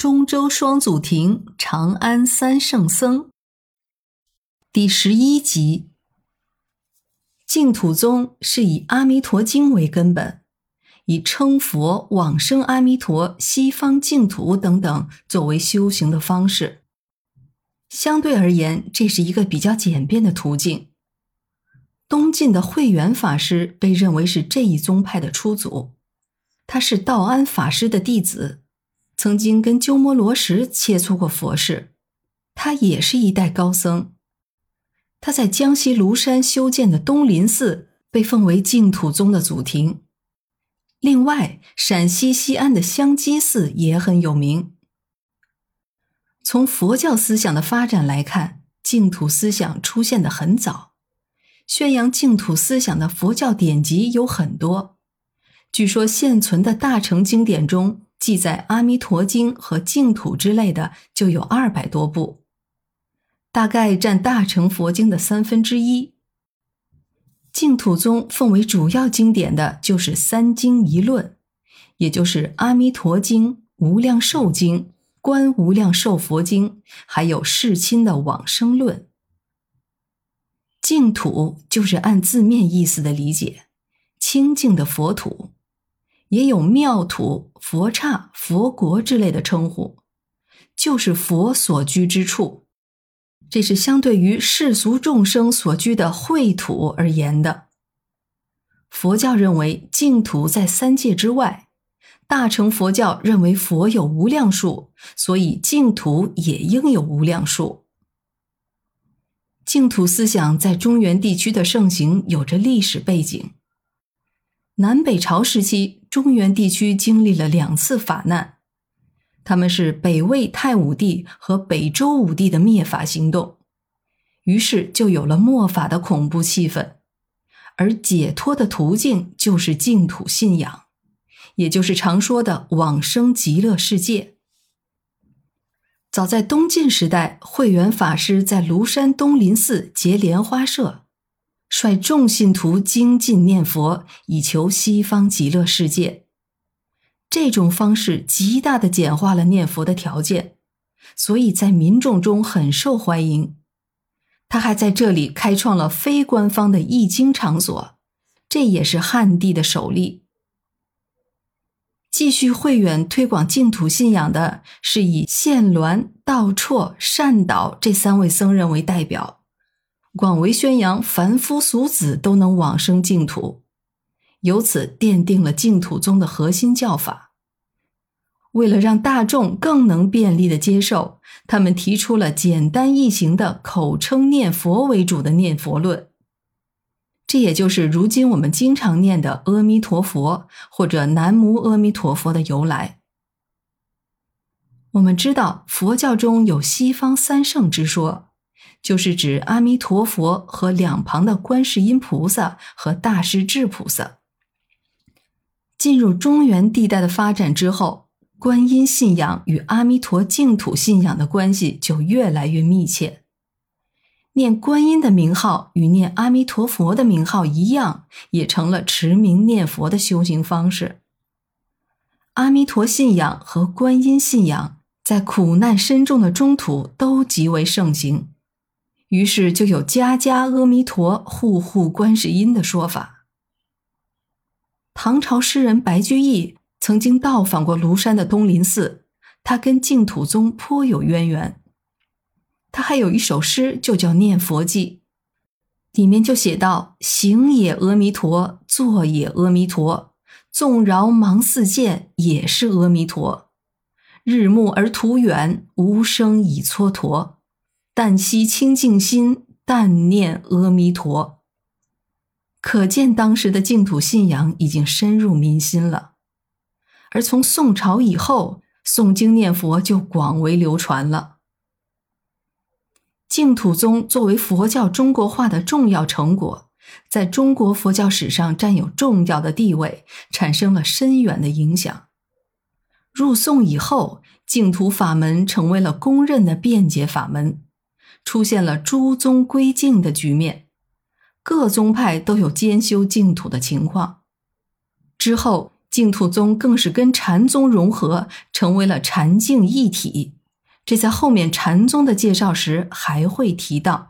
中州双祖庭，长安三圣僧。第十一集，净土宗是以《阿弥陀经》为根本，以称佛、往生阿弥陀、西方净土等等作为修行的方式。相对而言，这是一个比较简便的途径。东晋的慧远法师被认为是这一宗派的初祖，他是道安法师的弟子。曾经跟鸠摩罗什切磋过佛事，他也是一代高僧。他在江西庐山修建的东林寺被奉为净土宗的祖庭。另外，陕西西安的香积寺也很有名。从佛教思想的发展来看，净土思想出现的很早，宣扬净土思想的佛教典籍有很多。据说现存的大乘经典中。记载《阿弥陀经》和净土之类的就有二百多部，大概占大乘佛经的三分之一。净土宗奉为主要经典的就是三经一论，也就是《阿弥陀经》《无量寿经》《观无量寿佛经》，还有世亲的往生论。净土就是按字面意思的理解，清净的佛土。也有庙土、佛刹、佛国之类的称呼，就是佛所居之处。这是相对于世俗众生所居的秽土而言的。佛教认为净土在三界之外，大乘佛教认为佛有无量数，所以净土也应有无量数。净土思想在中原地区的盛行有着历史背景。南北朝时期，中原地区经历了两次法难，他们是北魏太武帝和北周武帝的灭法行动，于是就有了末法的恐怖气氛，而解脱的途径就是净土信仰，也就是常说的往生极乐世界。早在东晋时代，慧远法师在庐山东林寺结莲花社。率众信徒精进念佛，以求西方极乐世界。这种方式极大的简化了念佛的条件，所以在民众中很受欢迎。他还在这里开创了非官方的译经场所，这也是汉地的首例。继续慧远推广净土信仰的是以现鸾、道绰、善导这三位僧人为代表。广为宣扬凡夫俗子都能往生净土，由此奠定了净土宗的核心教法。为了让大众更能便利的接受，他们提出了简单易行的口称念佛为主的念佛论。这也就是如今我们经常念的阿弥陀佛或者南无阿弥陀佛的由来。我们知道佛教中有西方三圣之说。就是指阿弥陀佛和两旁的观世音菩萨和大势至菩萨。进入中原地带的发展之后，观音信仰与阿弥陀净土信仰的关系就越来越密切。念观音的名号与念阿弥陀佛的名号一样，也成了持名念佛的修行方式。阿弥陀信仰和观音信仰在苦难深重的中土都极为盛行。于是就有“家家阿弥陀，户户观世音”的说法。唐朝诗人白居易曾经到访过庐山的东林寺，他跟净土宗颇有渊源。他还有一首诗，就叫《念佛记》，里面就写道：“行也阿弥陀，坐也阿弥陀，纵饶忙似箭，也是阿弥陀。日暮而途远，无声已蹉跎。”但惜清净心，但念阿弥陀。可见当时的净土信仰已经深入民心了。而从宋朝以后，诵经念佛就广为流传了。净土宗作为佛教中国化的重要成果，在中国佛教史上占有重要的地位，产生了深远的影响。入宋以后，净土法门成为了公认的辩解法门。出现了诸宗归净的局面，各宗派都有兼修净土的情况。之后，净土宗更是跟禅宗融合，成为了禅净一体。这在后面禅宗的介绍时还会提到。